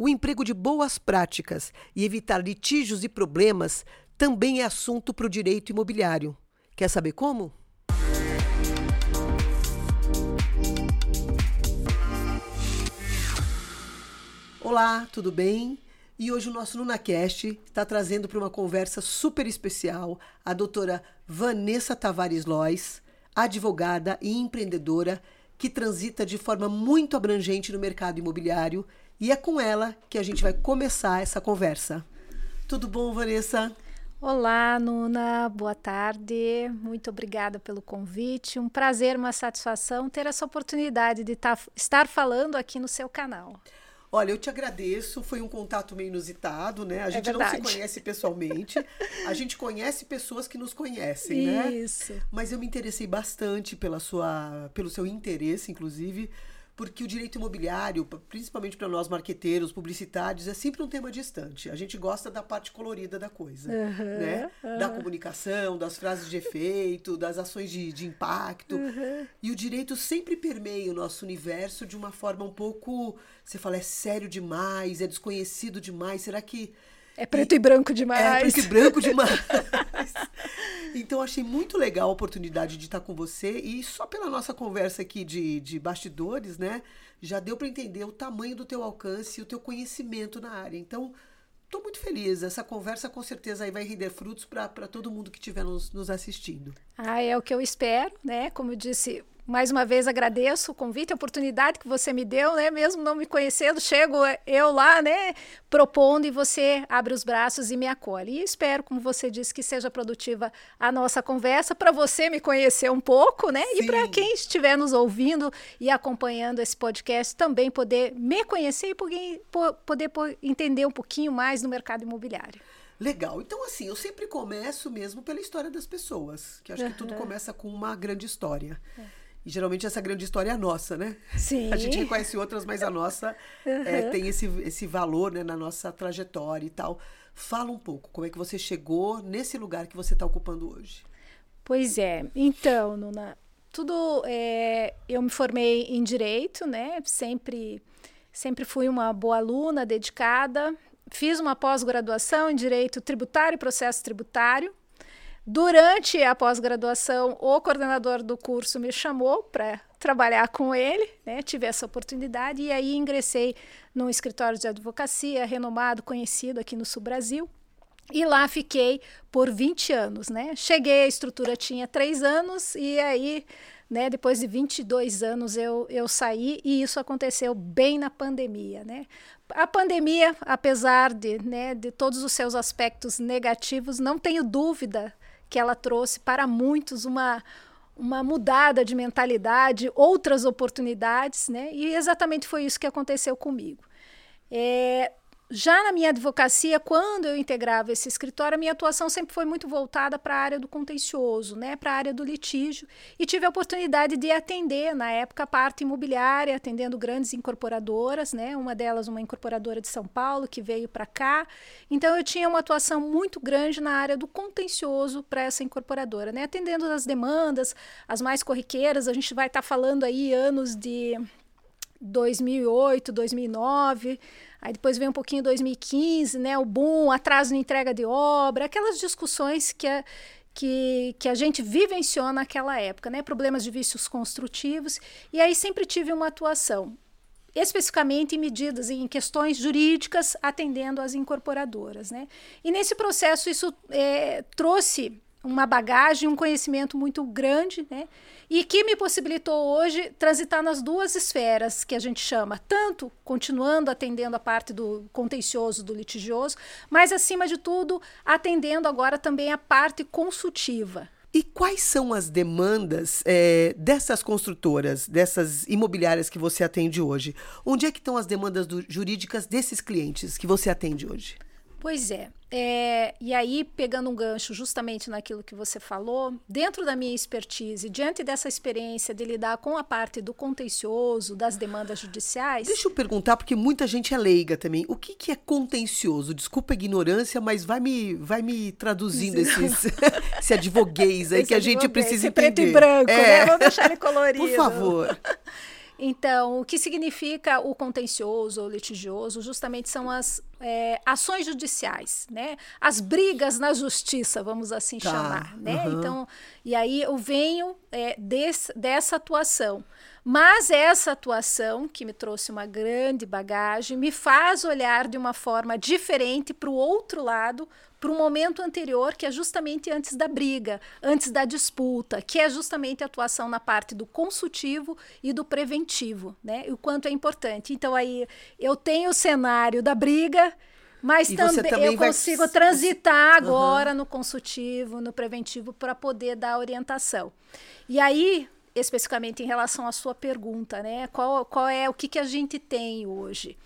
o emprego de boas práticas e evitar litígios e problemas também é assunto para o direito imobiliário. Quer saber como? Olá, tudo bem? E hoje o nosso LunaCast está trazendo para uma conversa super especial a doutora Vanessa Tavares Lois, advogada e empreendedora que transita de forma muito abrangente no mercado imobiliário e é com ela que a gente vai começar essa conversa. Tudo bom, Vanessa? Olá, Nuna, boa tarde. Muito obrigada pelo convite. Um prazer, uma satisfação ter essa oportunidade de tá, estar falando aqui no seu canal. Olha, eu te agradeço. Foi um contato meio inusitado, né? A é gente é não se conhece pessoalmente. A gente conhece pessoas que nos conhecem, Isso. né? Isso. Mas eu me interessei bastante pela sua, pelo seu interesse, inclusive, porque o direito imobiliário, principalmente para nós marqueteiros, publicitários, é sempre um tema distante. A gente gosta da parte colorida da coisa, uhum, né? Uhum. Da comunicação, das frases de efeito, das ações de, de impacto. Uhum. E o direito sempre permeia o nosso universo de uma forma um pouco, você fala, é sério demais, é desconhecido demais. Será que é preto e, e branco demais. É preto e branco demais. então, achei muito legal a oportunidade de estar com você. E só pela nossa conversa aqui de, de bastidores, né? Já deu para entender o tamanho do teu alcance e o teu conhecimento na área. Então, estou muito feliz. Essa conversa com certeza aí vai render frutos para todo mundo que estiver nos, nos assistindo. Ah, é o que eu espero, né? Como eu disse, mais uma vez agradeço o convite, a oportunidade que você me deu, né? Mesmo não me conhecendo, chego eu lá, né? Propondo e você abre os braços e me acolhe. E espero, como você disse, que seja produtiva a nossa conversa para você me conhecer um pouco, né? Sim. E para quem estiver nos ouvindo e acompanhando esse podcast também poder me conhecer e poder, entender um pouquinho mais no mercado imobiliário. Legal. Então, assim, eu sempre começo mesmo pela história das pessoas, que acho uhum. que tudo começa com uma grande história. É. E geralmente essa grande história é a nossa, né? Sim. A gente conhece outras, mas a nossa uhum. é, tem esse, esse valor né, na nossa trajetória e tal. Fala um pouco, como é que você chegou nesse lugar que você está ocupando hoje? Pois é. Então, Nuna, tudo. É, eu me formei em direito, né? Sempre, sempre fui uma boa aluna, dedicada. Fiz uma pós-graduação em direito tributário e processo tributário. Durante a pós-graduação, o coordenador do curso me chamou para trabalhar com ele, né? tive essa oportunidade e aí ingressei num escritório de advocacia renomado, conhecido aqui no Sul Brasil. E lá fiquei por 20 anos, né? Cheguei, a estrutura tinha três anos e aí, né, depois de 22 anos eu, eu saí e isso aconteceu bem na pandemia, né? A pandemia, apesar de, né, de todos os seus aspectos negativos, não tenho dúvida que ela trouxe para muitos uma, uma mudada de mentalidade, outras oportunidades, né? E exatamente foi isso que aconteceu comigo. É, já na minha advocacia, quando eu integrava esse escritório, a minha atuação sempre foi muito voltada para a área do contencioso, né, para a área do litígio, e tive a oportunidade de atender, na época, a parte imobiliária, atendendo grandes incorporadoras, né, uma delas uma incorporadora de São Paulo, que veio para cá. Então, eu tinha uma atuação muito grande na área do contencioso para essa incorporadora, né, atendendo as demandas, as mais corriqueiras, a gente vai estar tá falando aí anos de 2008, 2009, aí depois vem um pouquinho 2015, né, o boom, atraso na entrega de obra, aquelas discussões que a, que, que a gente vivenciou naquela época, né, problemas de vícios construtivos, e aí sempre tive uma atuação especificamente em medidas em questões jurídicas atendendo as incorporadoras, né? E nesse processo isso é, trouxe uma bagagem, um conhecimento muito grande, né? E que me possibilitou hoje transitar nas duas esferas que a gente chama, tanto continuando atendendo a parte do contencioso, do litigioso, mas acima de tudo atendendo agora também a parte consultiva. E quais são as demandas é, dessas construtoras, dessas imobiliárias que você atende hoje? Onde é que estão as demandas do, jurídicas desses clientes que você atende hoje? Pois é. é. E aí, pegando um gancho justamente naquilo que você falou, dentro da minha expertise, diante dessa experiência de lidar com a parte do contencioso, das demandas judiciais. Deixa eu perguntar, porque muita gente é leiga também. O que, que é contencioso? Desculpa a ignorância, mas vai me, vai me traduzindo esses, esse advoguês aí esse que a gente precisa entender. preto e branco, é. né? Vamos deixar ele colorido. Por favor. Então, o que significa o contencioso ou litigioso? Justamente são as é, ações judiciais, né? As brigas na justiça, vamos assim tá. chamar, né? Uhum. Então, e aí eu venho é, desse, dessa atuação. Mas essa atuação, que me trouxe uma grande bagagem, me faz olhar de uma forma diferente para o outro lado, para o momento anterior, que é justamente antes da briga, antes da disputa, que é justamente a atuação na parte do consultivo e do preventivo, né? E o quanto é importante. Então aí eu tenho o cenário da briga, mas também, também, eu consigo vai... transitar agora uhum. no consultivo, no preventivo, para poder dar orientação. E aí, especificamente em relação à sua pergunta, né? Qual, qual é o que, que a gente tem hoje?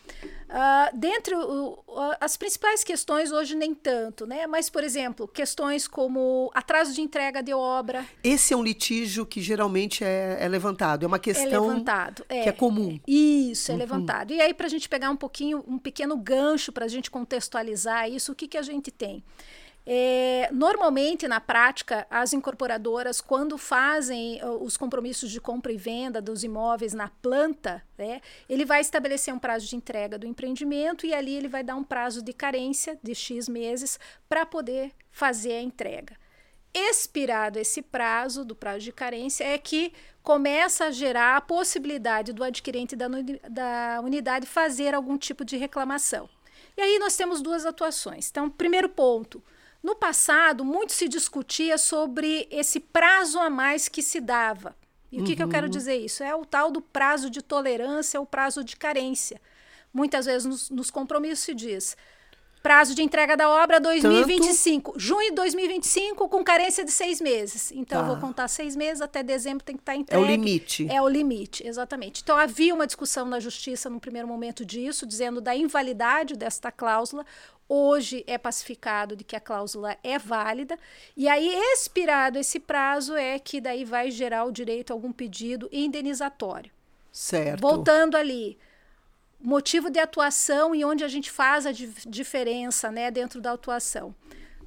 Uh, dentre o, as principais questões hoje nem tanto, né? Mas, por exemplo, questões como atraso de entrega de obra. Esse é um litígio que geralmente é, é levantado, é uma questão é levantado, é, que é comum. Isso, é uhum. levantado. E aí, para a gente pegar um pouquinho, um pequeno gancho para a gente contextualizar isso, o que, que a gente tem? É, normalmente, na prática, as incorporadoras, quando fazem os compromissos de compra e venda dos imóveis na planta, né, ele vai estabelecer um prazo de entrega do empreendimento e ali ele vai dar um prazo de carência de X meses para poder fazer a entrega. Expirado esse prazo do prazo de carência, é que começa a gerar a possibilidade do adquirente da, da unidade fazer algum tipo de reclamação. E aí nós temos duas atuações. Então, primeiro ponto no passado, muito se discutia sobre esse prazo a mais que se dava. E uhum. o que, que eu quero uhum. dizer isso? É o tal do prazo de tolerância, o prazo de carência. Muitas vezes nos, nos compromissos se diz prazo de entrega da obra 2025, Tanto... junho de 2025 com carência de seis meses. Então tá. eu vou contar seis meses até dezembro tem que estar entregue. É o limite. É o limite, exatamente. Então havia uma discussão na justiça no primeiro momento disso, dizendo da invalidade desta cláusula hoje é pacificado de que a cláusula é válida, e aí, expirado esse prazo, é que daí vai gerar o direito a algum pedido indenizatório. Certo. Voltando ali, motivo de atuação e onde a gente faz a diferença né, dentro da atuação.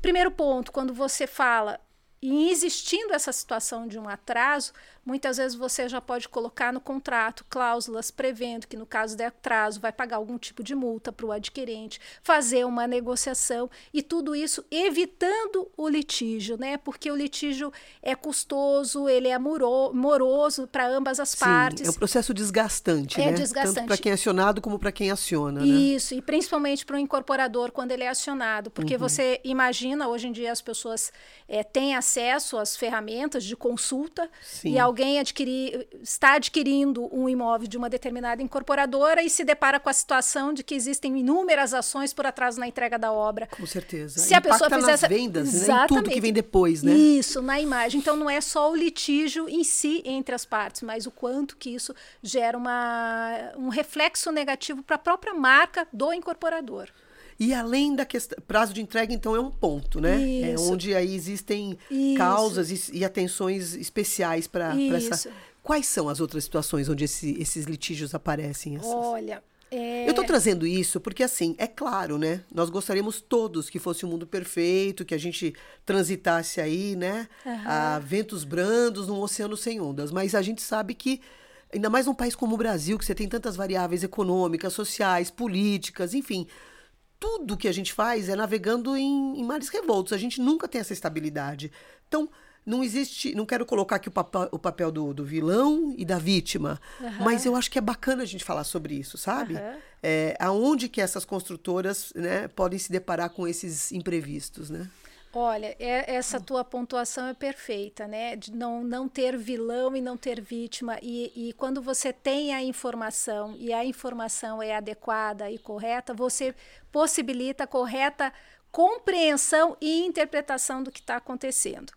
Primeiro ponto, quando você fala em existindo essa situação de um atraso, muitas vezes você já pode colocar no contrato cláusulas prevendo que, no caso de atraso, vai pagar algum tipo de multa para o adquirente, fazer uma negociação e tudo isso evitando o litígio, né? Porque o litígio é custoso, ele é moroso para ambas as Sim, partes. É um processo desgastante, é né? desgastante. Tanto para quem é acionado como para quem aciona. Né? Isso, e principalmente para o incorporador quando ele é acionado, porque uhum. você imagina, hoje em dia as pessoas é, têm acesso às ferramentas de consulta Sim. e alguém adquirir, está adquirindo um imóvel de uma determinada incorporadora e se depara com a situação de que existem inúmeras ações por atraso na entrega da obra. Com certeza. Se Impacta a pessoa fizer nas essa... vendas, né? em tudo que vem depois, né? Isso, na imagem. Então não é só o litígio em si entre as partes, mas o quanto que isso gera uma, um reflexo negativo para a própria marca do incorporador. E além da questão, prazo de entrega, então, é um ponto, né? É Isso. É onde aí existem Isso. causas e, e, atenções especiais para essa. Quais são as outras situações onde esse, esses litígios aparecem? Essas? Olha. É... Eu estou trazendo isso porque, assim, é claro, né? Nós gostaríamos todos que fosse um mundo perfeito, que a gente transitasse aí, né? Uhum. A ventos brandos num oceano sem ondas. Mas a gente sabe que ainda mais num país como o Brasil, que você tem tantas variáveis econômicas, sociais, políticas, enfim, tudo que a gente faz é navegando em, em mares revoltos. A gente nunca tem essa estabilidade. Então, não existe. Não quero colocar aqui o papel, o papel do, do vilão e da vítima, uhum. mas eu acho que é bacana a gente falar sobre isso, sabe? Uhum. É, aonde que essas construtoras né, podem se deparar com esses imprevistos, né? Olha, é, essa tua pontuação é perfeita, né? De não, não ter vilão e não ter vítima. E, e quando você tem a informação e a informação é adequada e correta, você possibilita a correta compreensão e interpretação do que está acontecendo.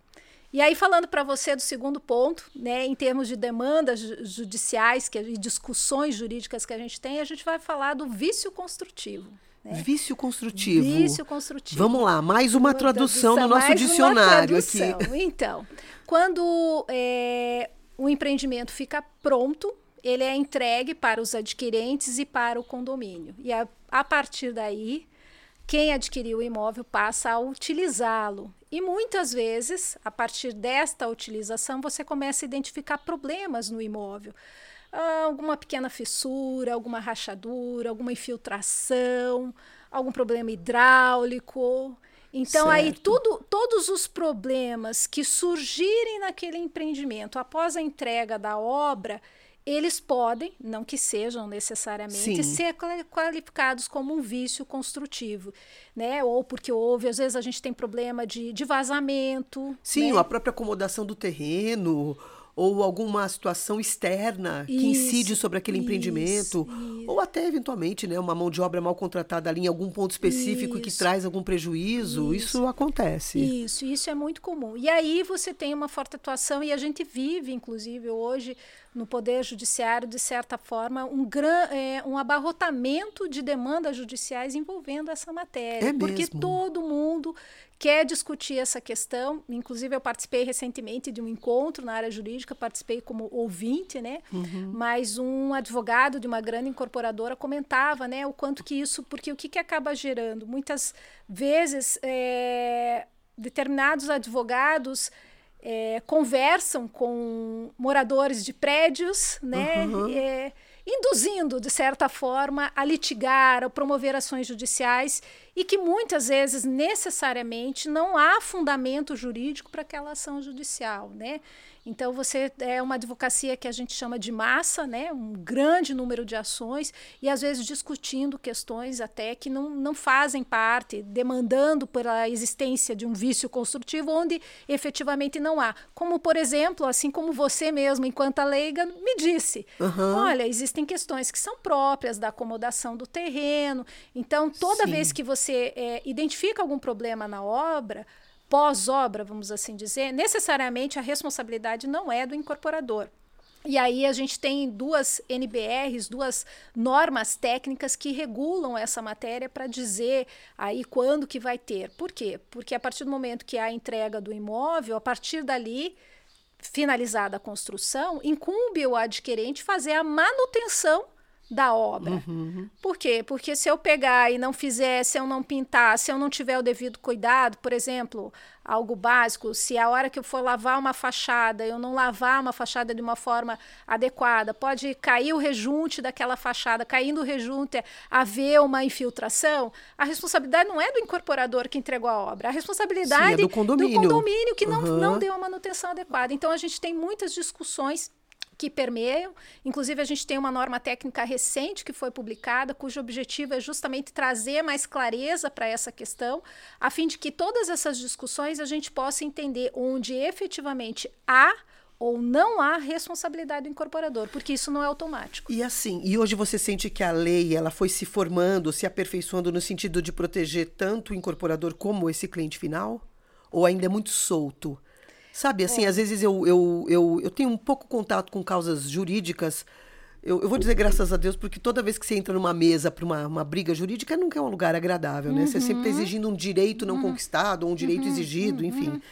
E aí, falando para você do segundo ponto, né, em termos de demandas judiciais que, e discussões jurídicas que a gente tem, a gente vai falar do vício construtivo. Né? Vício construtivo. Vício construtivo. Vamos lá, mais uma tradução, no nosso dicionário aqui. Então, quando é, o empreendimento fica pronto, ele é entregue para os adquirentes e para o condomínio. E a, a partir daí, quem adquiriu o imóvel passa a utilizá-lo. E muitas vezes, a partir desta utilização, você começa a identificar problemas no imóvel. Ah, alguma pequena fissura, alguma rachadura, alguma infiltração, algum problema hidráulico. Então, certo. aí tudo, todos os problemas que surgirem naquele empreendimento após a entrega da obra, eles podem, não que sejam necessariamente, Sim. ser qualificados como um vício construtivo, né? Ou porque houve, às vezes a gente tem problema de, de vazamento. Sim, né? a própria acomodação do terreno ou alguma situação externa isso, que incide sobre aquele isso, empreendimento, isso. ou até eventualmente, né, uma mão de obra mal contratada ali em algum ponto específico que traz algum prejuízo, isso. acontece. Isso, isso é muito comum. E aí você tem uma forte atuação e a gente vive, inclusive hoje no poder judiciário de certa forma um gran, é, um abarrotamento de demandas judiciais envolvendo essa matéria, é porque mesmo? todo mundo quer discutir essa questão. Inclusive, eu participei recentemente de um encontro na área jurídica, participei como ouvinte, né? Uhum. Mas um advogado de uma grande incorporadora comentava, né, o quanto que isso, porque o que, que acaba gerando? Muitas vezes, é, determinados advogados é, conversam com moradores de prédios, né? Uhum. É, induzindo, de certa forma, a litigar, a promover ações judiciais e que muitas vezes, necessariamente, não há fundamento jurídico para aquela ação judicial, né? Então, você é uma advocacia que a gente chama de massa, né? um grande número de ações, e às vezes discutindo questões até que não, não fazem parte, demandando pela existência de um vício construtivo onde efetivamente não há. Como, por exemplo, assim como você mesmo, enquanto a leiga, me disse: uhum. olha, existem questões que são próprias da acomodação do terreno. Então, toda Sim. vez que você é, identifica algum problema na obra, pós-obra, vamos assim dizer, necessariamente a responsabilidade não é do incorporador. E aí a gente tem duas NBRs, duas normas técnicas que regulam essa matéria para dizer aí quando que vai ter. Por quê? Porque a partir do momento que há a entrega do imóvel, a partir dali finalizada a construção, incumbe o adquirente fazer a manutenção da obra. Uhum. Por quê? Porque se eu pegar e não fizer, se eu não pintar, se eu não tiver o devido cuidado, por exemplo, algo básico, se a hora que eu for lavar uma fachada, eu não lavar uma fachada de uma forma adequada, pode cair o rejunte daquela fachada, caindo o rejunte, haver uma infiltração, a responsabilidade não é do incorporador que entregou a obra, a responsabilidade Sim, é do, condomínio. do condomínio que uhum. não, não deu a manutenção adequada. Então a gente tem muitas discussões que permeiam. Inclusive, a gente tem uma norma técnica recente que foi publicada, cujo objetivo é justamente trazer mais clareza para essa questão, a fim de que todas essas discussões a gente possa entender onde efetivamente há ou não há responsabilidade do incorporador, porque isso não é automático. E assim, e hoje você sente que a lei ela foi se formando, se aperfeiçoando no sentido de proteger tanto o incorporador como esse cliente final? Ou ainda é muito solto? Sabe, assim, é. às vezes eu, eu, eu, eu tenho um pouco contato com causas jurídicas. Eu, eu vou dizer graças a Deus, porque toda vez que você entra numa mesa para uma, uma briga jurídica, nunca é um lugar agradável, né? Uhum. Você sempre está exigindo um direito não uhum. conquistado, ou um direito uhum. exigido, uhum. enfim.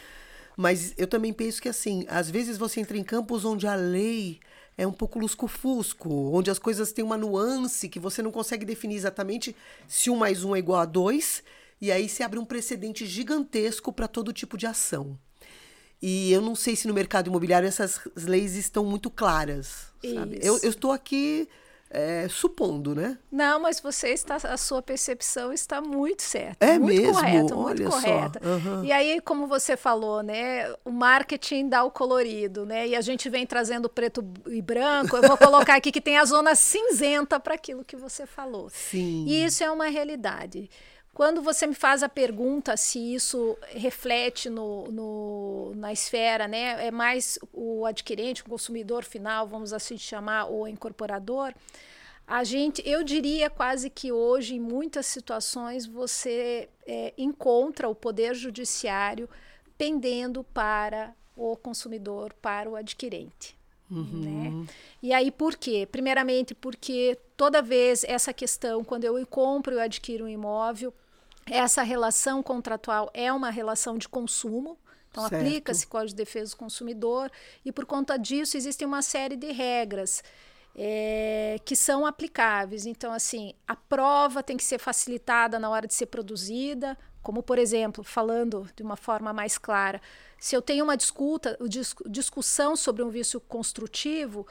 Mas eu também penso que, assim, às vezes você entra em campos onde a lei é um pouco lusco-fusco, onde as coisas têm uma nuance que você não consegue definir exatamente se um mais um é igual a dois, e aí se abre um precedente gigantesco para todo tipo de ação. E eu não sei se no mercado imobiliário essas leis estão muito claras? Eu, eu estou aqui é, supondo, né? Não, mas você está, a sua percepção está muito certa. É muito mesmo? correta, Olha muito correta. Uhum. E aí, como você falou, né? O marketing dá o colorido, né? E a gente vem trazendo preto e branco. Eu vou colocar aqui que tem a zona cinzenta para aquilo que você falou. Sim. E isso é uma realidade. Quando você me faz a pergunta se isso reflete no, no, na esfera, né, é mais o adquirente, o consumidor final, vamos assim chamar, ou incorporador, a gente, eu diria quase que hoje, em muitas situações, você é, encontra o poder judiciário pendendo para o consumidor, para o adquirente. Uhum. Né? E aí por quê? Primeiramente porque toda vez essa questão, quando eu compro e adquiro um imóvel, essa relação contratual é uma relação de consumo, então aplica-se Código de Defesa do Consumidor e por conta disso existe uma série de regras é, que são aplicáveis. Então, assim, a prova tem que ser facilitada na hora de ser produzida, como por exemplo, falando de uma forma mais clara, se eu tenho uma discuta, discussão sobre um vício construtivo,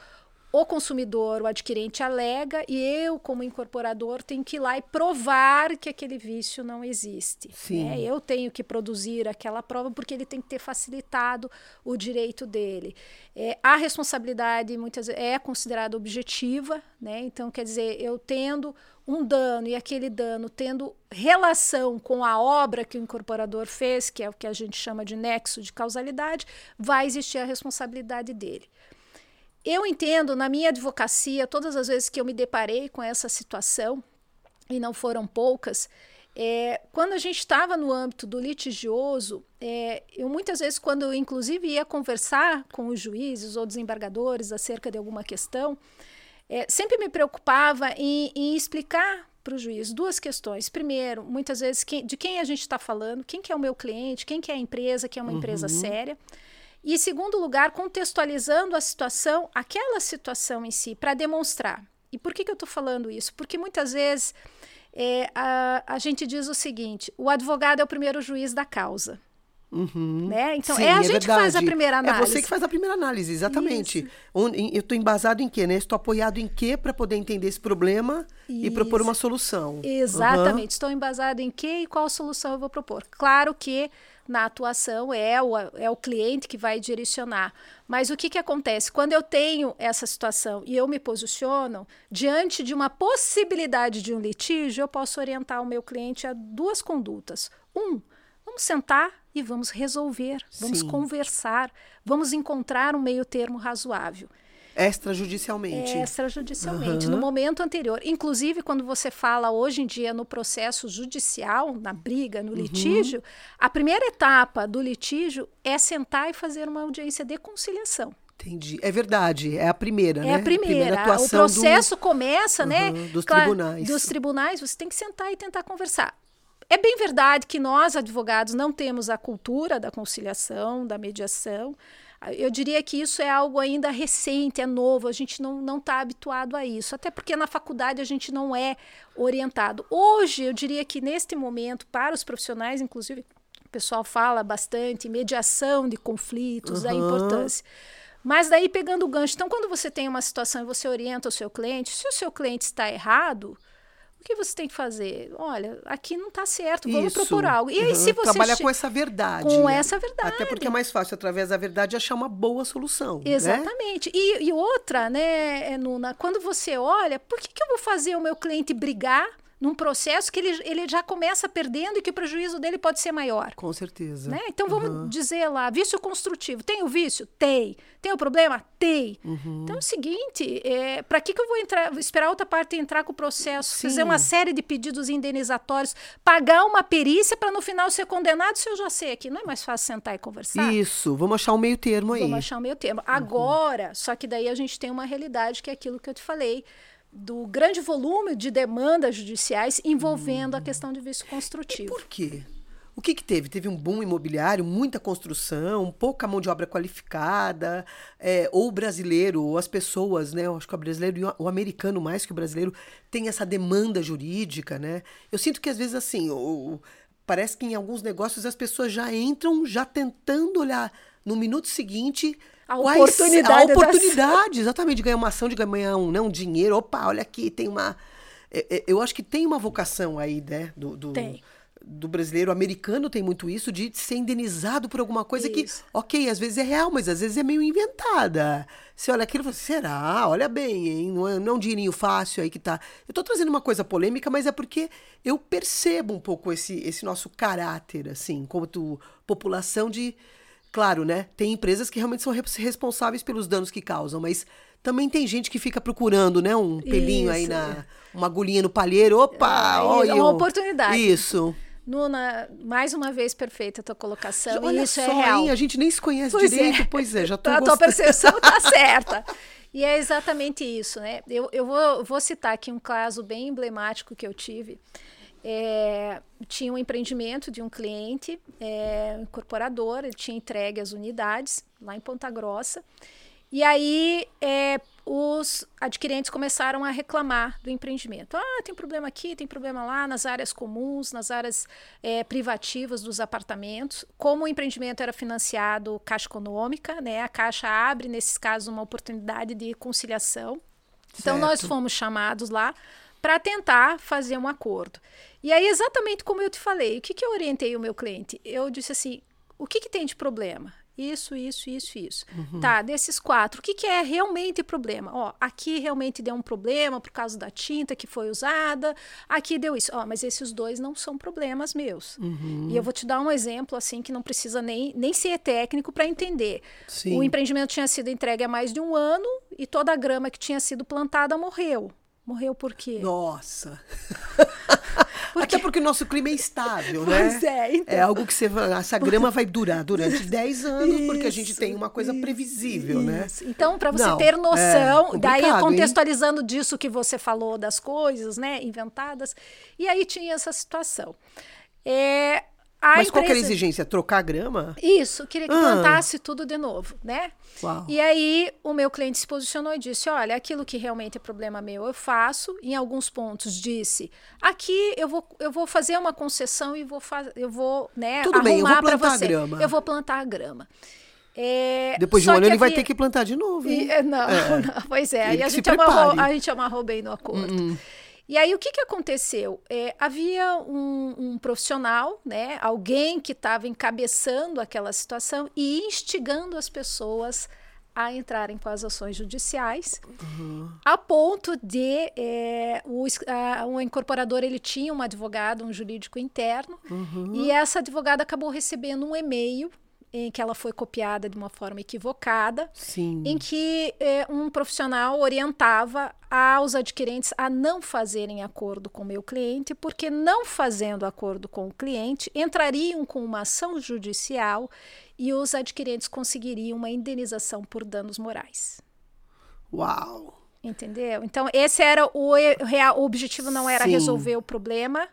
o consumidor, o adquirente alega e eu, como incorporador, tenho que ir lá e provar que aquele vício não existe. Né? Eu tenho que produzir aquela prova porque ele tem que ter facilitado o direito dele. É, a responsabilidade muitas vezes é considerada objetiva, né? então quer dizer, eu tendo um dano e aquele dano tendo relação com a obra que o incorporador fez, que é o que a gente chama de nexo de causalidade, vai existir a responsabilidade dele. Eu entendo, na minha advocacia, todas as vezes que eu me deparei com essa situação, e não foram poucas, é, quando a gente estava no âmbito do litigioso, é, eu muitas vezes, quando eu, inclusive ia conversar com os juízes ou desembargadores acerca de alguma questão, é, sempre me preocupava em, em explicar para o juiz duas questões. Primeiro, muitas vezes, quem, de quem a gente está falando, quem que é o meu cliente, quem que é a empresa, que é uma uhum. empresa séria. E, segundo lugar, contextualizando a situação, aquela situação em si, para demonstrar. E por que, que eu estou falando isso? Porque muitas vezes é, a, a gente diz o seguinte: o advogado é o primeiro juiz da causa. Uhum. Né? Então, Sim, é a é gente que faz a primeira análise. É você que faz a primeira análise, exatamente. Eu estou embasado em quê? Né? Estou apoiado em quê para poder entender esse problema Isso. e propor uma solução. Exatamente. Uhum. Estou embasado em quê e qual solução eu vou propor. Claro que na atuação é o, é o cliente que vai direcionar. Mas o que, que acontece? Quando eu tenho essa situação e eu me posiciono diante de uma possibilidade de um litígio, eu posso orientar o meu cliente a duas condutas. Um, vamos sentar e vamos resolver, vamos Sim. conversar, vamos encontrar um meio termo razoável. Extrajudicialmente. Extrajudicialmente, uhum. no momento anterior. Inclusive, quando você fala hoje em dia no processo judicial, na briga, no uhum. litígio, a primeira etapa do litígio é sentar e fazer uma audiência de conciliação. Entendi. É verdade, é a primeira, é né? É a primeira. primeira o processo do... começa, uhum, né? Dos tribunais. Dos tribunais, você tem que sentar e tentar conversar. É bem verdade que nós, advogados, não temos a cultura da conciliação, da mediação. Eu diria que isso é algo ainda recente, é novo, a gente não está habituado a isso, até porque na faculdade a gente não é orientado. Hoje, eu diria que neste momento, para os profissionais, inclusive, o pessoal fala bastante mediação de conflitos, uhum. da importância. Mas daí pegando o gancho, então quando você tem uma situação e você orienta o seu cliente, se o seu cliente está errado, que você tem que fazer? Olha, aqui não está certo, vamos Isso. propor algo. E aí, se você. Trabalhar com essa verdade. Com né? essa verdade. Até porque é mais fácil, através da verdade, achar uma boa solução. Né? Exatamente. Né? E, e outra, né, Nuna, quando você olha, por que, que eu vou fazer o meu cliente brigar? Num processo que ele, ele já começa perdendo e que o prejuízo dele pode ser maior. Com certeza. Né? Então vamos uhum. dizer lá, vício construtivo. Tem o vício? Tem. Tem o problema? Tem. Uhum. Então é o seguinte, é, para que, que eu vou entrar, esperar outra parte entrar com o processo, Sim. fazer uma série de pedidos indenizatórios, pagar uma perícia para no final ser condenado se eu já sei aqui? Não é mais fácil sentar e conversar? Isso, vamos achar um meio termo aí. Vamos achar um meio termo. Uhum. Agora, só que daí a gente tem uma realidade que é aquilo que eu te falei do grande volume de demandas judiciais envolvendo hum. a questão de vício construtivo. E por quê? O que, que teve? Teve um boom imobiliário, muita construção, pouca mão de obra qualificada, é, ou o brasileiro, ou as pessoas, né? Eu acho que o brasileiro e o americano mais que o brasileiro tem essa demanda jurídica, né? Eu sinto que às vezes assim, o, parece que em alguns negócios as pessoas já entram já tentando olhar no minuto seguinte a oportunidade. A oportunidade, exatamente, de ganhar uma ação, de ganhar um, né, um dinheiro. Opa, olha aqui, tem uma. É, é, eu acho que tem uma vocação aí, né? Do, do, tem. do brasileiro. O americano tem muito isso de ser indenizado por alguma coisa isso. que, ok, às vezes é real, mas às vezes é meio inventada. Você olha aquilo e fala, será? Olha bem, hein? Não é, não é um dinheirinho fácil aí que tá. Eu tô trazendo uma coisa polêmica, mas é porque eu percebo um pouco esse, esse nosso caráter, assim, como tu, população de Claro, né? Tem empresas que realmente são responsáveis pelos danos que causam, mas também tem gente que fica procurando, né? Um pelinho Isso. aí na. Uma agulhinha no palheiro. Opa! É, olha, uma oportunidade. Isso. Nuna, mais uma vez perfeita a tua colocação. Olha isso é só, é real. Hein? A gente nem se conhece pois direito. É. Pois é, já tô A tua percepção tá certa. E é exatamente isso, né? Eu, eu vou, vou citar aqui um caso bem emblemático que eu tive. É, tinha um empreendimento de um cliente, é, incorporador, ele tinha entregue as unidades lá em Ponta Grossa. E aí, é, os adquirentes começaram a reclamar do empreendimento. Ah, tem problema aqui, tem problema lá, nas áreas comuns, nas áreas é, privativas dos apartamentos. Como o empreendimento era financiado Caixa Econômica, né, a Caixa abre, nesses casos, uma oportunidade de conciliação. Então, nós fomos chamados lá para tentar fazer um acordo. E aí, exatamente como eu te falei, o que, que eu orientei o meu cliente? Eu disse assim: o que, que tem de problema? Isso, isso, isso, isso. Uhum. Tá, desses quatro, o que, que é realmente problema? Ó, aqui realmente deu um problema por causa da tinta que foi usada, aqui deu isso. Ó, mas esses dois não são problemas meus. Uhum. E eu vou te dar um exemplo, assim, que não precisa nem, nem ser técnico para entender. Sim. O empreendimento tinha sido entregue há mais de um ano e toda a grama que tinha sido plantada morreu. Morreu por quê? Nossa! Porque... Até porque o nosso clima é estável, né? Pois é, então. É algo que você essa grama vai durar durante 10 anos, isso, porque a gente tem uma coisa isso, previsível, né? isso. né? Então, para você Não, ter noção, é daí contextualizando hein? disso que você falou das coisas, né, inventadas, e aí tinha essa situação. É, a Mas empresa... qual que era a exigência? Trocar a grama? Isso, queria que ah. plantasse tudo de novo, né? Uau. E aí o meu cliente se posicionou e disse: olha, aquilo que realmente é problema meu, eu faço. Em alguns pontos disse: aqui eu vou, eu vou fazer uma concessão e vou fazer, eu vou, né, Tudo bem, eu vou plantar você. a grama. Eu vou plantar a grama. É, Depois de um ano ele vai ter que plantar de novo. E, não, é. não, pois é. Aí a gente, amarrou, a gente amarrou bem no acordo. Uh -uh. E aí o que, que aconteceu? É, havia um, um, profissional, né, alguém que estava encabeçando aquela situação e instigando as pessoas a entrarem com as ações judiciais, uhum. a ponto de é, o, a, o incorporador ele tinha um advogado, um jurídico interno, uhum. e essa advogada acabou recebendo um e-mail em que ela foi copiada de uma forma equivocada, Sim. em que eh, um profissional orientava aos adquirentes a não fazerem acordo com o meu cliente, porque não fazendo acordo com o cliente, entrariam com uma ação judicial e os adquirentes conseguiriam uma indenização por danos morais. Uau! Entendeu? Então, esse era o real. O objetivo não era Sim. resolver o problema,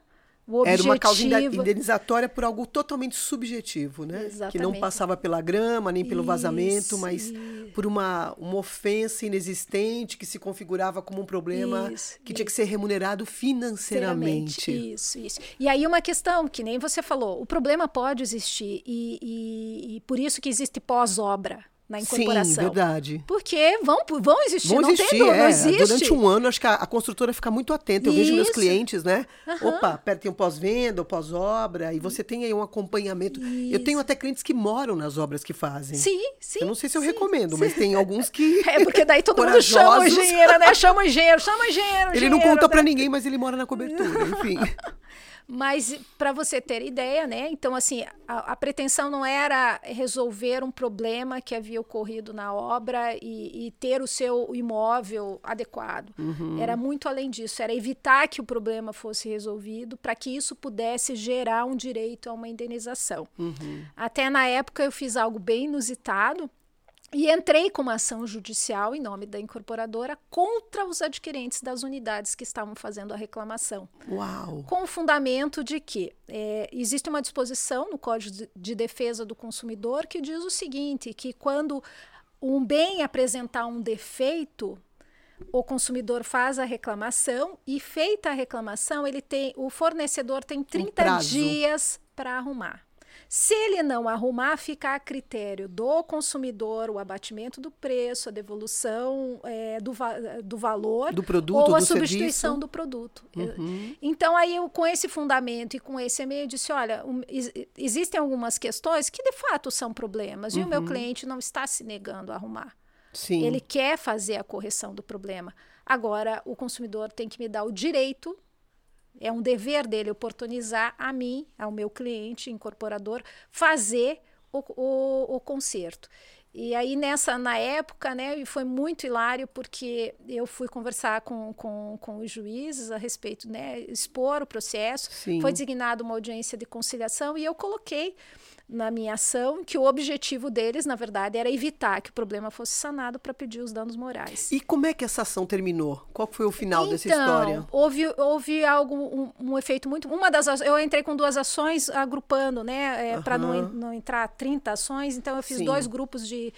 era uma causa indenizatória por algo totalmente subjetivo, né? Exatamente. Que não passava pela grama, nem pelo isso, vazamento, mas por uma, uma ofensa inexistente que se configurava como um problema isso, que tinha que ser remunerado financeiramente. Isso, isso. E aí uma questão, que nem você falou, o problema pode existir e, e, e por isso que existe pós-obra na incorporação. Sim, verdade. Porque vão, vão existir, vão existir, não, tem, é. não existe. Durante um ano, acho que a, a construtora fica muito atenta. Eu Isso. vejo meus clientes, né? Uhum. Opa, tem um pós-venda, um pós-obra, e você tem aí um acompanhamento. Isso. Eu tenho até clientes que moram nas obras que fazem. Sim, sim. Eu não sei se eu sim, recomendo, sim. mas tem alguns que. É, porque daí todo mundo chama o engenheiro, né? Chama o engenheiro, chama o engenheiro. Ele não conta né? para ninguém, mas ele mora na cobertura, enfim. Mas para você ter ideia, né? Então, assim, a, a, pretensão não era resolver um problema que havia ocorrido na obra e, e ter o seu imóvel adequado. Uhum. Era muito além disso, era evitar que o problema fosse resolvido para que isso pudesse gerar um direito a uma indenização. Uhum. Até na época eu fiz algo bem inusitado e entrei com uma ação judicial em nome da incorporadora contra os adquirentes das unidades que estavam fazendo a reclamação. Uau! Com o fundamento de que é, existe uma disposição no Código de Defesa do Consumidor que diz o seguinte: que quando um bem apresentar um defeito, o consumidor faz a reclamação e feita a reclamação, ele tem, o fornecedor tem 30 um dias para arrumar. Se ele não arrumar, fica a critério do consumidor o abatimento do preço, a devolução é, do, va do valor do produto, ou a substituição serviço. do produto. Uhum. Então, aí eu, com esse fundamento e com esse e-mail, disse: olha, um, existem algumas questões que de fato são problemas, uhum. e o meu uhum. cliente não está se negando a arrumar. Sim. Ele quer fazer a correção do problema. Agora, o consumidor tem que me dar o direito é um dever dele oportunizar a mim, ao meu cliente incorporador, fazer o, o, o conserto. E aí nessa na época, né, foi muito hilário porque eu fui conversar com, com, com os juízes a respeito, né, expor o processo. Sim. Foi designada uma audiência de conciliação e eu coloquei na minha ação que o objetivo deles, na verdade, era evitar que o problema fosse sanado para pedir os danos morais. E como é que essa ação terminou? Qual foi o final então, dessa história? Houve, houve algo, um, um, efeito muito. Uma das eu entrei com duas ações agrupando, né? É, uhum. Para não, não entrar 30 ações, então eu fiz Sim. dois grupos de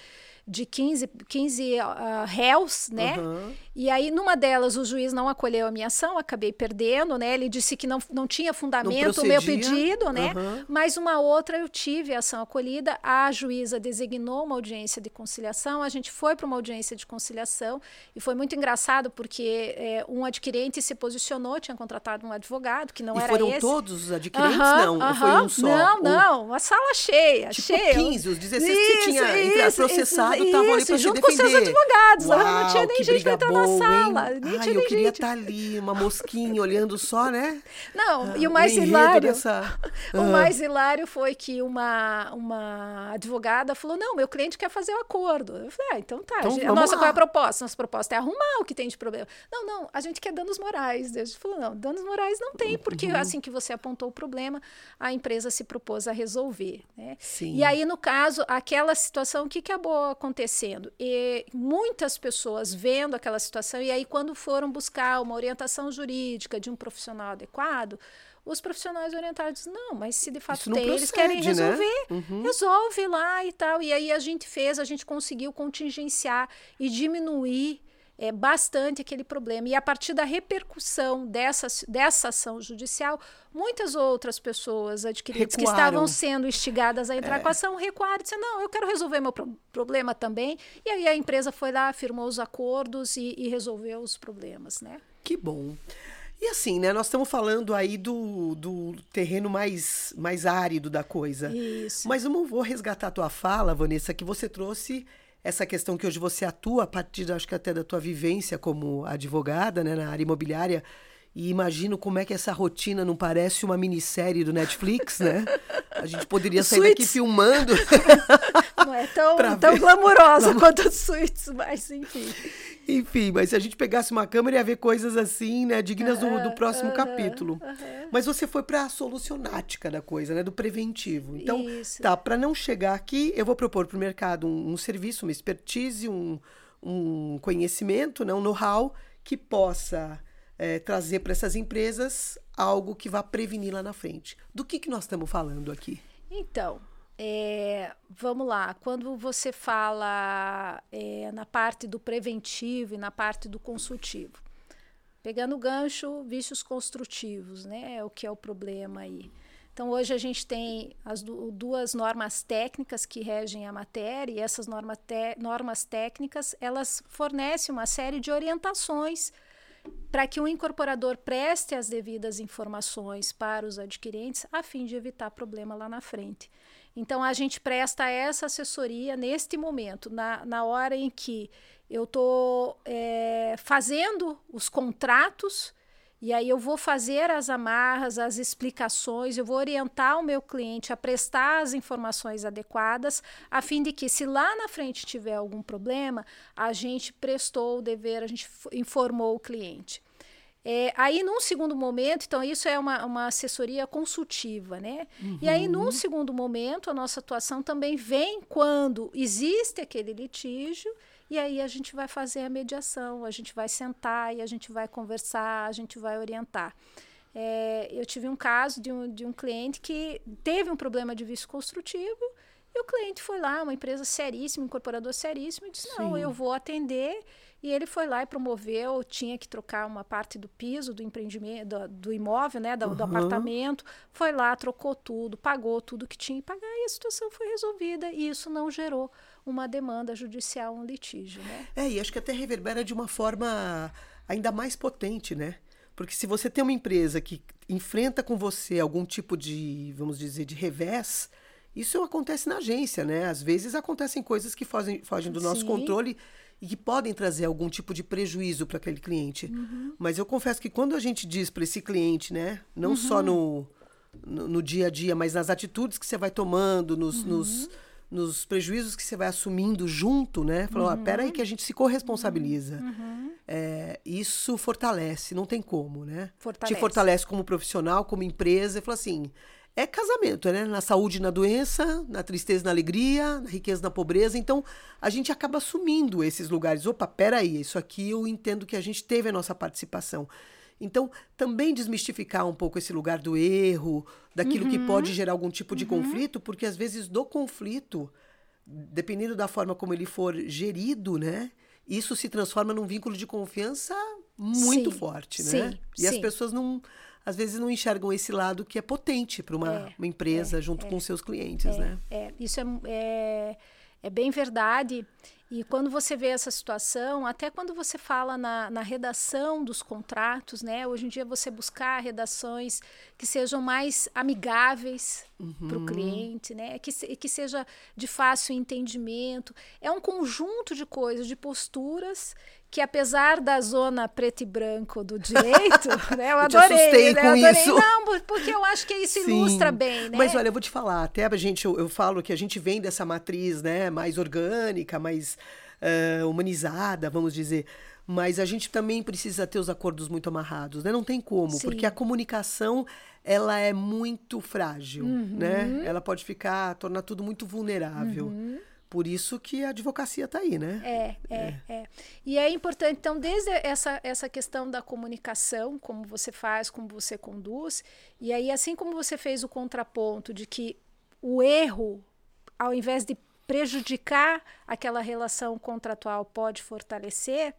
de 15, 15 uh, réus, né? Uhum. E aí, numa delas, o juiz não acolheu a minha ação, acabei perdendo, né? Ele disse que não, não tinha fundamento o meu pedido, né? Uhum. Mas uma outra eu tive a ação acolhida, a juíza designou uma audiência de conciliação, a gente foi para uma audiência de conciliação e foi muito engraçado porque é, um adquirente se posicionou, tinha contratado um advogado que não e era foram esse. todos os adquirentes? Não, não foi um só? Não, não, uma sala cheia, tipo cheia. 15, os 16 isso, que tinha isso, processado estavam ali para junto com seus advogados. Uau, não tinha nem gente para entrar boa, na sala. Nem Ai, eu queria estar tá ali, uma mosquinha, olhando só, né? Não, ah, e o mais o hilário. Dessa... O ah. mais hilário foi que uma, uma advogada falou: não, meu cliente quer fazer o acordo. Eu falei, ah, então tá. Então, gente, nossa, lá. qual é a proposta? Nossa proposta é arrumar o que tem de problema. Não, não, a gente quer danos morais. A gente falou, não, danos morais não tem, porque uhum. assim que você apontou o problema, a empresa se propôs a resolver. Né? Sim. E aí, no caso, aquela situação, o que, que acabou acontecendo? E muitas pessoas vendo aquela situação, e aí, quando foram buscar uma orientação jurídica de um profissional adequado, os profissionais orientados, não, mas se de fato tem, procede, eles querem né? resolver, né? uhum. resolve lá e tal. E aí a gente fez, a gente conseguiu contingenciar e diminuir é, bastante aquele problema. E a partir da repercussão dessa, dessa ação judicial, muitas outras pessoas adquiridas Recuaram. que estavam sendo instigadas a entrar é. com a ação recuaram e disseram: não, eu quero resolver meu pro problema também. E aí a empresa foi lá, firmou os acordos e, e resolveu os problemas. Né? Que bom. E assim, né? Nós estamos falando aí do, do terreno mais, mais árido da coisa. Isso. Mas eu não vou resgatar a tua fala, Vanessa, que você trouxe essa questão que hoje você atua a partir, acho que até da tua vivência como advogada, né, na área imobiliária, e imagino como é que essa rotina não parece uma minissérie do Netflix, né? A gente poderia sair daqui filmando. Não é tão, tão glamurosa quanto as suítes, mas enfim. Enfim, mas se a gente pegasse uma câmera ia ver coisas assim, né, dignas do, do próximo capítulo. Mas você foi para a solucionática da coisa, né, do preventivo. Então, Isso. tá, para não chegar aqui, eu vou propor para o mercado um, um, serviço, uma expertise, um, um conhecimento, né, um know-how que possa é, trazer para essas empresas algo que vá prevenir lá na frente. Do que, que nós estamos falando aqui? Então, é, vamos lá, quando você fala é, na parte do preventivo e na parte do consultivo, pegando o gancho, vícios construtivos, né? É o que é o problema aí. Então, hoje a gente tem as duas normas técnicas que regem a matéria, e essas norma normas técnicas elas fornecem uma série de orientações para que o incorporador preste as devidas informações para os adquirentes, a fim de evitar problema lá na frente. Então, a gente presta essa assessoria neste momento, na, na hora em que eu estou é, fazendo os contratos, e aí eu vou fazer as amarras, as explicações, eu vou orientar o meu cliente a prestar as informações adequadas, a fim de que, se lá na frente tiver algum problema, a gente prestou o dever, a gente informou o cliente. É, aí, num segundo momento, então, isso é uma, uma assessoria consultiva, né? Uhum. E aí, num uhum. segundo momento, a nossa atuação também vem quando existe aquele litígio, e aí a gente vai fazer a mediação, a gente vai sentar e a gente vai conversar, a gente vai orientar. É, eu tive um caso de um, de um cliente que teve um problema de vício construtivo, e o cliente foi lá, uma empresa seríssima, um incorporador seríssimo, e disse: Sim. Não, eu vou atender e ele foi lá e promoveu, tinha que trocar uma parte do piso do empreendimento, do, do imóvel, né, do, uhum. do, apartamento. Foi lá, trocou tudo, pagou tudo que tinha que pagar e a situação foi resolvida. E isso não gerou uma demanda judicial, um litígio, né? É, e acho que até reverbera de uma forma ainda mais potente, né? Porque se você tem uma empresa que enfrenta com você algum tipo de, vamos dizer, de revés, isso acontece na agência, né? Às vezes acontecem coisas que fogem, fogem do nosso Sim. controle e que podem trazer algum tipo de prejuízo para aquele cliente. Uhum. Mas eu confesso que quando a gente diz para esse cliente, né, não uhum. só no, no, no, dia a dia, mas nas atitudes que você vai tomando, nos, uhum. nos, nos, prejuízos que você vai assumindo junto, né, falou, ah, pera aí que a gente se corresponsabiliza. Uhum. É, isso fortalece, não tem como, né? Fortalece. Te fortalece como profissional, como empresa, e fala assim, é casamento, né? Na saúde e na doença, na tristeza e na alegria, na riqueza e na pobreza. Então, a gente acaba assumindo esses lugares. Opa, peraí, isso aqui eu entendo que a gente teve a nossa participação. Então, também desmistificar um pouco esse lugar do erro, daquilo uhum. que pode gerar algum tipo de uhum. conflito, porque às vezes do conflito dependendo da forma como ele for gerido, né? Isso se transforma num vínculo de confiança muito Sim, forte, né? sim, e as sim. pessoas não, às vezes não enxergam esse lado que é potente para uma, É, uma empresa junto com seus clientes, né? É, isso é, é, bem verdade. E quando você vê essa situação, até quando você fala na, na redação dos contratos, né? Hoje em dia você buscar redações que sejam mais amigáveis para o cliente, né? Que, que seja de fácil entendimento. É um conjunto de coisas, de posturas que apesar da zona preto e branco do direito, né? Eu Eu te adorei, assustei né? com eu adorei. isso. Não, por- porque eu acho que isso Sim. ilustra bem, né? Mas olha, eu vou te falar, até a gente, eu, eu falo que a gente vem dessa matriz, né, mais orgânica, mais eh, humanizada, vamos dizer. Mas a gente também precisa ter os acordos muito amarrados, né? Não tem como, Sim. porque a comunicação ela é muito frágil, Uhum. né? Ela pode ficar, tornar tudo muito vulnerável. Por isso que a advocacia está aí, né? É, é, é. E é importante, então, desde essa, essa questão da comunicação, como você faz, como você conduz, e aí, assim como você fez o contraponto de que o erro, ao invés de prejudicar aquela relação contratual, pode fortalecer,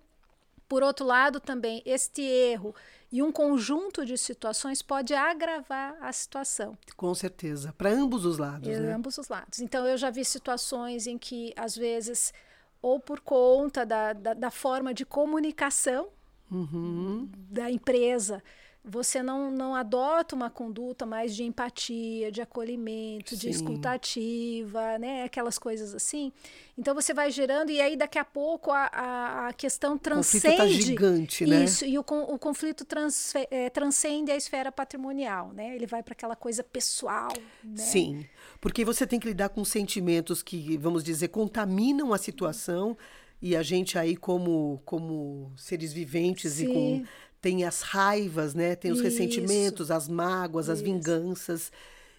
por outro lado, também, este erro e um conjunto de situações pode agravar a situação. Com certeza. Para ambos os lados, Em né? ambos os lados. Então, eu já vi situações em que, às vezes, ou por conta da, da, da forma de comunicação Uhum. da empresa, você não, não adota uma conduta mais de empatia, de acolhimento, de Sim. escutativa, né? Aquelas coisas assim. Então você vai gerando, e aí daqui a pouco a, a, a questão O conflito transcende. tá gigante, né? Isso, e o, o conflito transfe- eh, transcende a esfera patrimonial, né? Ele vai para aquela coisa pessoal. Né? Sim, porque você tem que lidar com sentimentos que, vamos dizer, contaminam a situação e a gente aí como como seres viventes e com Sim. tem as raivas, né? Tem os Isso. ressentimentos, as mágoas, as Isso. vinganças.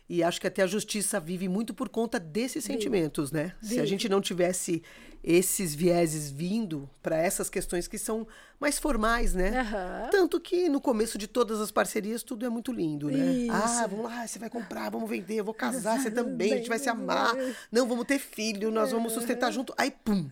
E acho que até a justiça vive muito por conta desses sentimentos, né? Se a Vive. gente não tivesse esses vieses vindo para essas questões que são mais formais, né? Aham. Tanto que no começo de todas as parcerias tudo é muito lindo, né? Isso. Ah, vamos lá, você vai comprar, vamos vender, eu vou casar, você também, a gente vai se amar. Não, vamos ter filho, nós vamos sustentar junto. Aí, pum,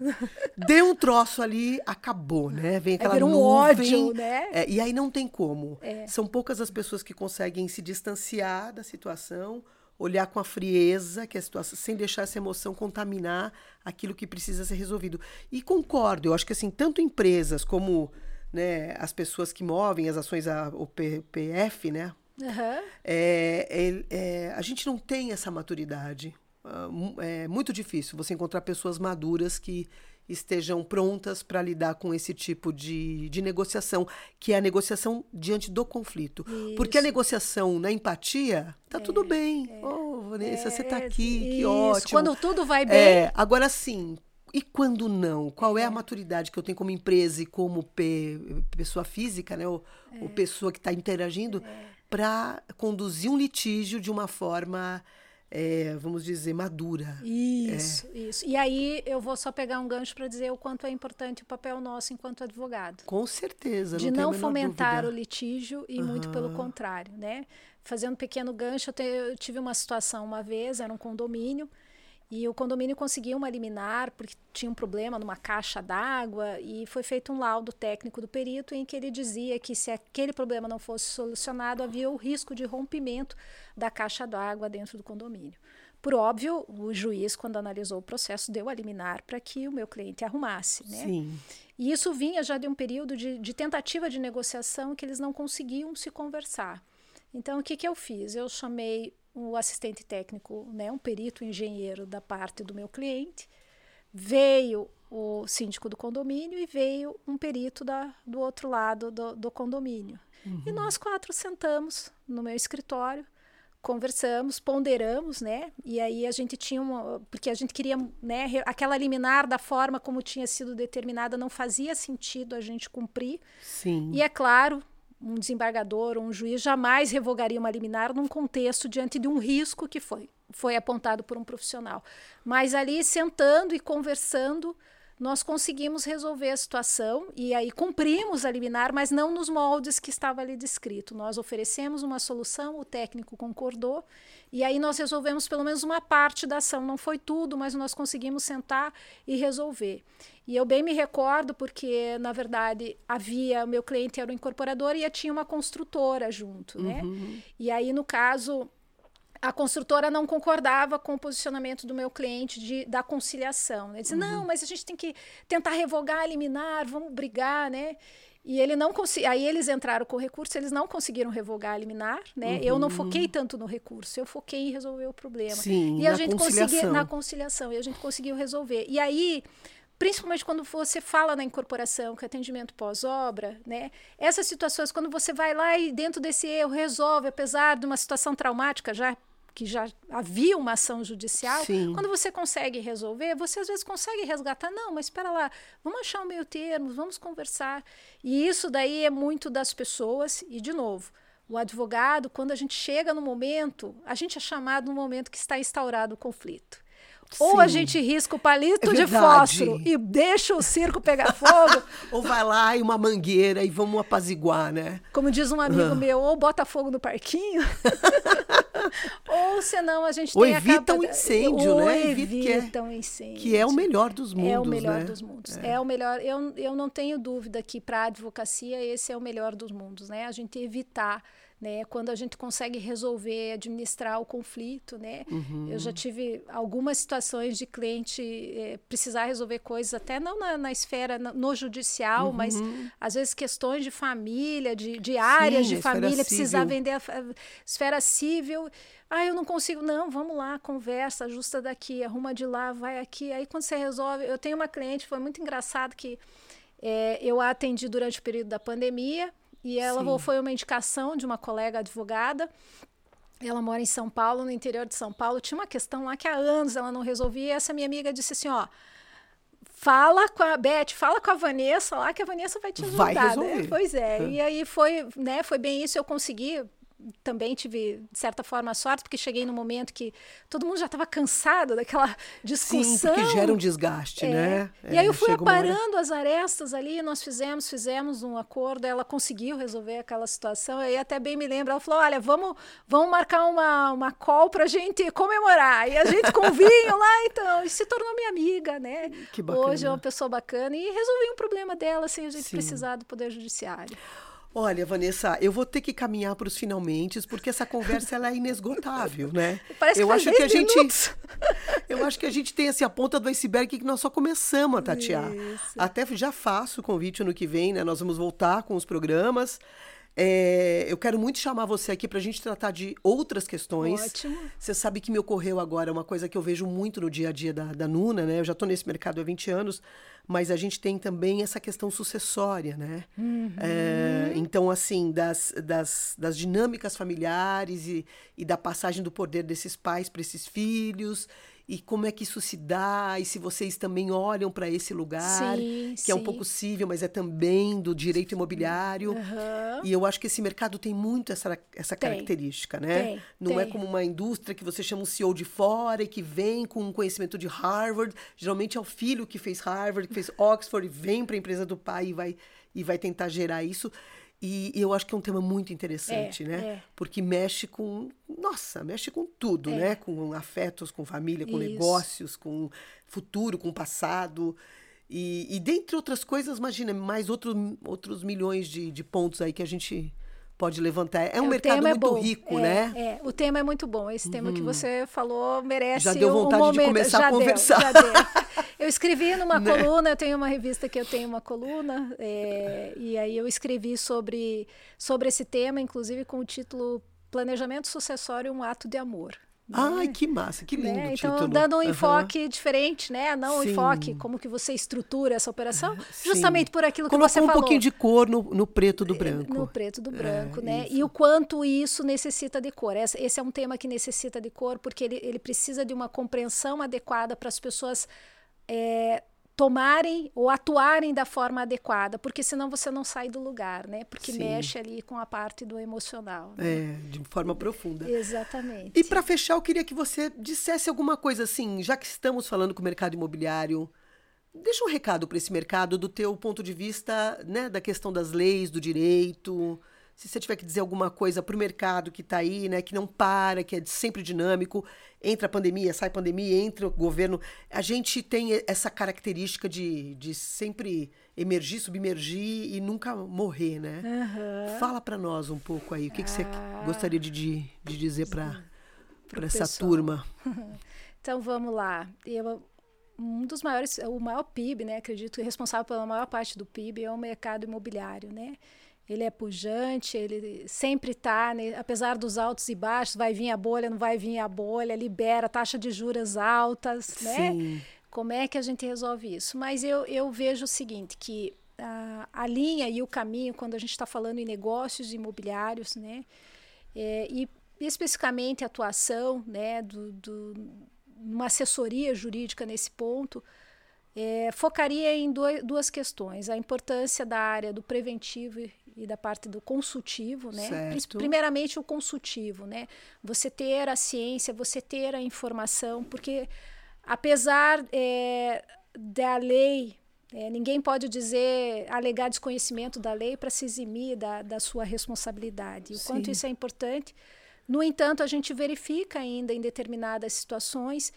deu um troço ali, acabou, né? Vem aquela vira um nuvem. ódio, né? É, e aí não tem como. É. São poucas as pessoas que conseguem se distanciar da situação, olhar com a frieza que a situação, sem deixar essa emoção contaminar aquilo que precisa ser resolvido. E concordo, eu acho que assim, tanto empresas como né, as pessoas que movem as ações, a, o PF, né? Aham. É, é- é, a gente não tem essa maturidade. Ah, É muito difícil você encontrar pessoas maduras que estejam prontas para lidar com esse tipo de, de negociação, que é a negociação diante do conflito. Porque a Isso. negociação na empatia, tá tudo bem. Oh, Vanessa, você tá É, aqui, que isso. ótimo. Quando tudo vai bem, É, agora sim. E quando não? Qual é a maturidade que eu tenho como empresa e como pe- pessoa física, né? Ou, É. ou pessoa que está interagindo, para conduzir um litígio de uma forma, é, vamos dizer, madura. Isso, isso. E aí eu vou só pegar um gancho para dizer o quanto é importante o papel nosso enquanto advogado. Com certeza. de não, não fomentar o dúvida. litígio e muito pelo contrário, né? Fazendo um pequeno gancho, eu, te- eu tive uma situação uma vez, era um condomínio, e o condomínio conseguiu uma liminar porque tinha um problema numa caixa d'água e foi feito um laudo técnico do perito em que ele dizia que se aquele problema não fosse solucionado, havia o risco de rompimento da caixa d'água dentro do condomínio. Por óbvio, o juiz, quando analisou o processo, deu a liminar para que o meu cliente arrumasse, né? Sim. E isso vinha já de um período de, de tentativa de negociação que eles não conseguiam se conversar. Então, o que, que eu fiz? Eu chamei o assistente técnico, né, um perito engenheiro da parte do meu cliente, veio o síndico do condomínio e veio um perito da, do outro lado do, do condomínio. E nós quatro sentamos no meu escritório, conversamos, ponderamos, né? E aí a gente tinha uma. Porque a gente queria, né? Aquela liminar da forma como tinha sido determinada não fazia sentido a gente cumprir. Sim. E é claro, um desembargador ou um juiz jamais revogaria uma liminar num contexto diante de um risco que foi, foi apontado por um profissional. Mas ali sentando e conversando, nós conseguimos resolver a situação e aí cumprimos a liminar, mas não nos moldes que estava ali descrito. Nós oferecemos uma solução, o técnico concordou e aí nós resolvemos pelo menos uma parte da ação. Não foi tudo, mas nós conseguimos sentar e resolver. E eu bem me recordo porque, na verdade, havia, o meu cliente era o incorporador e tinha uma construtora junto, né? Uhum. E aí, no caso, a construtora não concordava com o posicionamento do meu cliente de, da conciliação. Ele disse, uhum. não, mas a gente tem que tentar revogar, eliminar, vamos brigar, né? E ele não consegui... aí eles entraram com o recurso, eles não conseguiram revogar, eliminar, né? Uhum. Eu não foquei tanto no recurso, eu foquei em resolver o problema. Sim, e a gente conseguiu na conciliação, e a gente conseguiu resolver. E aí principalmente quando você fala na incorporação, que é atendimento pós-obra, né? Essas situações, quando você vai lá e dentro desse erro resolve, apesar de uma situação traumática já que já havia uma ação judicial, Sim. quando você consegue resolver, você às vezes consegue resgatar, não, mas espera lá, vamos achar um meio termo, vamos conversar. E isso daí é muito das pessoas, e de novo, o advogado, quando a gente chega no momento, a gente é chamado no momento que está instaurado o conflito. Ou a gente risca o palito é de fósforo e deixa o circo pegar fogo. ou vai lá e uma mangueira e vamos apaziguar, né? Como diz um amigo uhum. meu, ou bota fogo no parquinho. ou senão a gente ou tem evita o um incêndio, ou né? Evita o um incêndio. Que é o melhor dos mundos, É o melhor né? dos mundos. É. é. o melhor. Eu, eu não tenho dúvida que para a advocacia esse é o melhor dos mundos, né? A gente evitar né? Quando a gente consegue resolver, administrar o conflito, né? Uhum. Eu já tive algumas situações de cliente eh, precisar resolver coisas até não na, na esfera no, no judicial, uhum. mas às vezes questões de família, de, de áreas Sim, de família, precisar vender a, a esfera civil. Ah, eu não consigo. Não, vamos lá, conversa, ajusta daqui, arruma de lá, vai aqui. Aí quando você resolve, eu tenho uma cliente, foi muito engraçado que é, eu a atendi durante o período da pandemia. E ela Sim. foi uma indicação de uma colega advogada. Ela mora em São Paulo, no interior de São Paulo. Tinha uma questão lá que há anos ela não resolvia. E essa minha amiga disse assim: ó, fala com a Beth, fala com a Vanessa lá, que a Vanessa vai te ajudar. Vai né? resolver. Né? Pois é. é. E aí foi, né, foi bem isso. Eu consegui também tive, de certa forma, sorte, porque cheguei no momento que todo mundo já estava cansado daquela discussão. Sim, porque gera um desgaste, é. né? E é, aí eu fui aparando as arestas ali, nós fizemos, fizemos um acordo, ela conseguiu resolver aquela situação, aí até bem me lembro, ela falou, olha, vamos, vamos marcar uma, uma call pra gente comemorar. E a gente com vinho lá, então, e se tornou minha amiga, né? Que bacana. Hoje é uma pessoa bacana e resolvi um problema dela sem a gente Sim. precisar do Poder Judiciário. Olha, Vanessa, eu vou ter que caminhar para os finalmente, porque essa conversa ela é inesgotável, né? Parece eu que acho que a gente, eu acho que a gente tem assim, a ponta do iceberg que nós só começamos a tatear. Isso. Até já faço o convite no que vem, né? Nós vamos voltar com os programas. É, eu quero muito chamar você aqui para a gente tratar de outras questões. Ótimo. Você sabe que me ocorreu agora uma coisa que eu vejo muito no dia a dia da, da Nuna, né? Eu já estou nesse mercado há 20 anos, mas a gente tem também essa questão sucessória, né? Uhum. É, então, assim, das, das, das dinâmicas familiares e, e da passagem do poder desses pais para esses filhos e como é que isso se dá, e se vocês também olham para esse lugar, sim, que sim. é um pouco cível, mas é também do direito imobiliário. Uhum. E eu acho que esse mercado tem muito essa, essa tem. característica, né? Tem, Não é tem. é como uma indústria que você chama um CEO de fora e que vem com um conhecimento de Harvard. Geralmente é o filho que fez Harvard, que fez Oxford, e vem para a empresa do pai e vai, e vai tentar gerar isso. E, eu acho que é um tema muito interessante, é, né? É. Porque mexe com. Nossa, mexe com tudo, é. né? Com afetos, com família, com Isso. negócios, com futuro, com passado. E, e dentre outras coisas, imagina, mais outro, outros milhões de, de pontos aí que a gente pode levantar. É um é, mercado muito rico, é, né? É, o tema é muito bom. Esse uhum. tema que uhum. você falou merece Já deu vontade um momento. de começar já a conversar. Deu, já deu. Eu escrevi numa né? coluna, eu tenho uma revista que eu tenho uma coluna, é, e aí eu escrevi sobre, sobre esse tema, inclusive com o título Planejamento Sucessório, um ato de amor. Ai, né? que massa, que lindo né? Então, título. dando um uhum. enfoque diferente, né? Não um enfoque, como que você estrutura essa operação, Sim. justamente por aquilo Colocou que você um falou. pouquinho de cor no, no preto do branco. No preto do branco, é, né? Isso. E o quanto isso necessita de cor. Esse, esse é um tema que necessita de cor, porque ele, ele precisa de uma compreensão adequada para as pessoas é, tomarem ou atuarem da forma adequada, porque senão você não sai do lugar, né? Porque Sim. mexe ali com a parte do emocional. Né? É, de forma profunda. Exatamente. E para fechar, eu queria que você dissesse alguma coisa assim, já que estamos falando com o mercado imobiliário, deixa um recado para esse mercado do teu ponto de vista, né, da questão das leis, do direito. Se você tiver que dizer alguma coisa para o mercado que está aí, né, que não para, que é sempre dinâmico, entra a pandemia, sai a pandemia, entra o governo. A gente tem essa característica de, de sempre emergir, submergir e nunca morrer, né? Uhum. Fala para nós um pouco aí, o que, ah. que você ah. gostaria de, de dizer para essa pessoal. turma? então vamos lá. Eu, um dos maiores, o maior PIB, né? Acredito que responsável pela maior parte do PIB é o mercado imobiliário, né? Ele é pujante, ele sempre está, né? apesar dos altos e baixos, vai vir a bolha, não vai vir a bolha, libera taxa de juros altas, né? Sim. Como é que a gente resolve isso? Mas eu, eu vejo o seguinte, que a, a linha e o caminho, quando a gente está falando em negócios imobiliários, né? É, e especificamente a atuação, né, do, do, uma assessoria jurídica nesse ponto, é, focaria em dois, duas questões: a importância da área do preventivo e da parte do consultivo, né? Certo. Primeiramente o consultivo, né? Você ter a ciência, você ter a informação, porque apesar é, da lei, é, ninguém pode dizer alegar desconhecimento da lei para se eximir da, da sua responsabilidade. O Sim. quanto isso é importante. No entanto, a gente verifica ainda em determinadas situações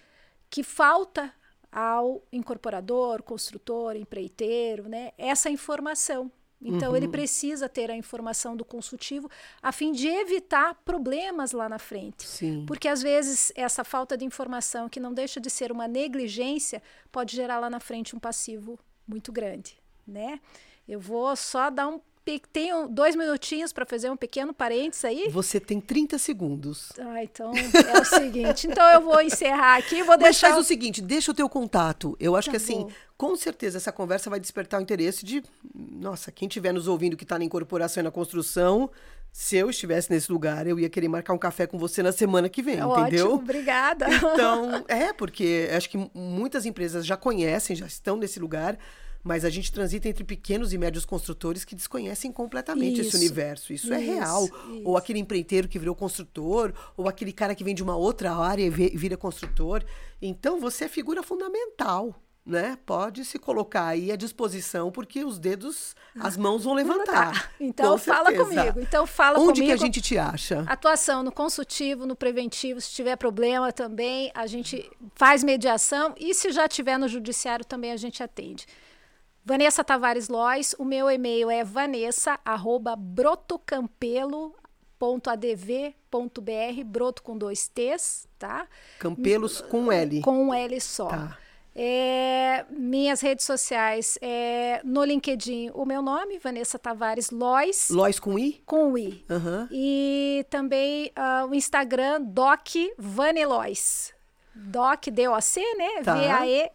que falta ao incorporador, construtor, empreiteiro, né, essa informação. Então, uhum. ele precisa ter a informação do consultivo a fim de evitar problemas lá na frente. Sim. Porque, às vezes, essa falta de informação, que não deixa de ser uma negligência, pode gerar lá na frente um passivo muito grande. Né? Eu vou só dar um tenho dois minutinhos para fazer um pequeno parênteses aí. Você tem 30 segundos. Ah, então é o seguinte. Então eu vou encerrar aqui, vou deixar. Mas faz o seguinte, deixa o teu contato. Eu acho tá que assim, bom. com certeza essa conversa vai despertar o interesse de, nossa, quem estiver nos ouvindo que está na incorporação e na construção, se eu estivesse nesse lugar, eu ia querer marcar um café com você na semana que vem, Ótimo, entendeu? Obrigada. Então, é, porque acho que muitas empresas já conhecem, já estão nesse lugar mas a gente transita entre pequenos e médios construtores que desconhecem completamente isso, esse universo. Isso, é isso é real. Isso. Ou aquele empreiteiro que virou construtor, ou aquele cara que vem de uma outra área e vira construtor. Então, você é figura fundamental. Né? Pode se colocar aí à disposição, porque os dedos, as mãos vão levantar. Então fala comigo. Então fala Onde comigo. que a gente te acha? Atuação no consultivo, no preventivo, se tiver problema também, a gente faz mediação e se já tiver no judiciário também a gente atende. Vanessa Tavares Lois, o meu e-mail é vanessa@brotocampelo.adv.br, broto com dois T's, tá? Campelos com L. Com um L só. Tá. É, minhas redes sociais é no LinkedIn o meu nome, Vanessa Tavares Lois. Lois com I? Com I. Uhum. E também uh, o Instagram Doc Vanelois. Doc, D-O-C, né? Tá.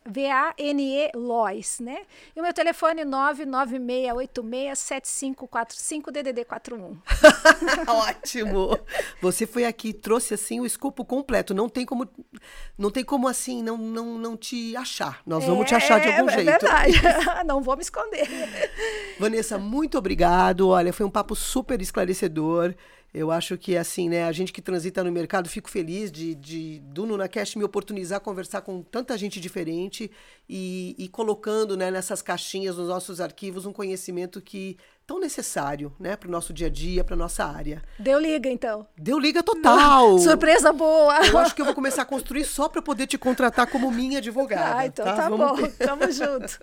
V-A-N-E, Lois, né? E o meu telefone 996867545 DDD 41. Ótimo. Você foi aqui trouxe assim o escopo completo, não tem como não tem como assim não não, não te achar. Nós vamos te achar de algum é, jeito. É verdade. não vou me esconder. Vanessa, muito obrigado. Olha, foi um papo super esclarecedor. Eu acho que, assim, né, a gente que transita no mercado, fico feliz de, de do NunaCast me oportunizar conversar com tanta gente diferente e, e colocando né, nessas caixinhas, nos nossos arquivos, um conhecimento que tão necessário, né, para o nosso dia a dia, para nossa área. Deu liga, então. Deu liga total. Surpresa boa. Eu acho que eu vou começar a construir só para poder te contratar como minha advogada. Ah, então tá, tá bom. Tamo junto.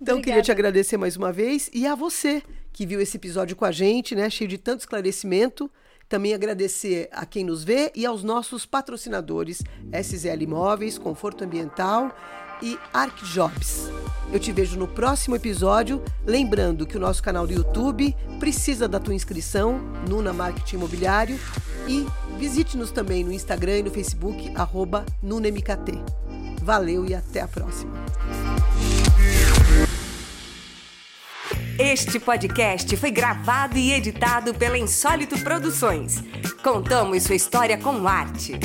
então, Obrigada. queria te agradecer mais uma vez e a você que viu esse episódio com a gente, né? Cheio de tanto esclarecimento. Também agradecer a quem nos vê e aos nossos patrocinadores SZL Imóveis, Conforto Ambiental e ArcJobs. Eu te vejo no próximo episódio, lembrando que o nosso canal do YouTube precisa da tua inscrição, Nuna Marketing Imobiliário, e visite-nos também no Instagram e no Facebook, arroba NunaMKT. Valeu e até a próxima! Este podcast foi gravado e editado pela Insólito Produções. Contamos sua história com arte.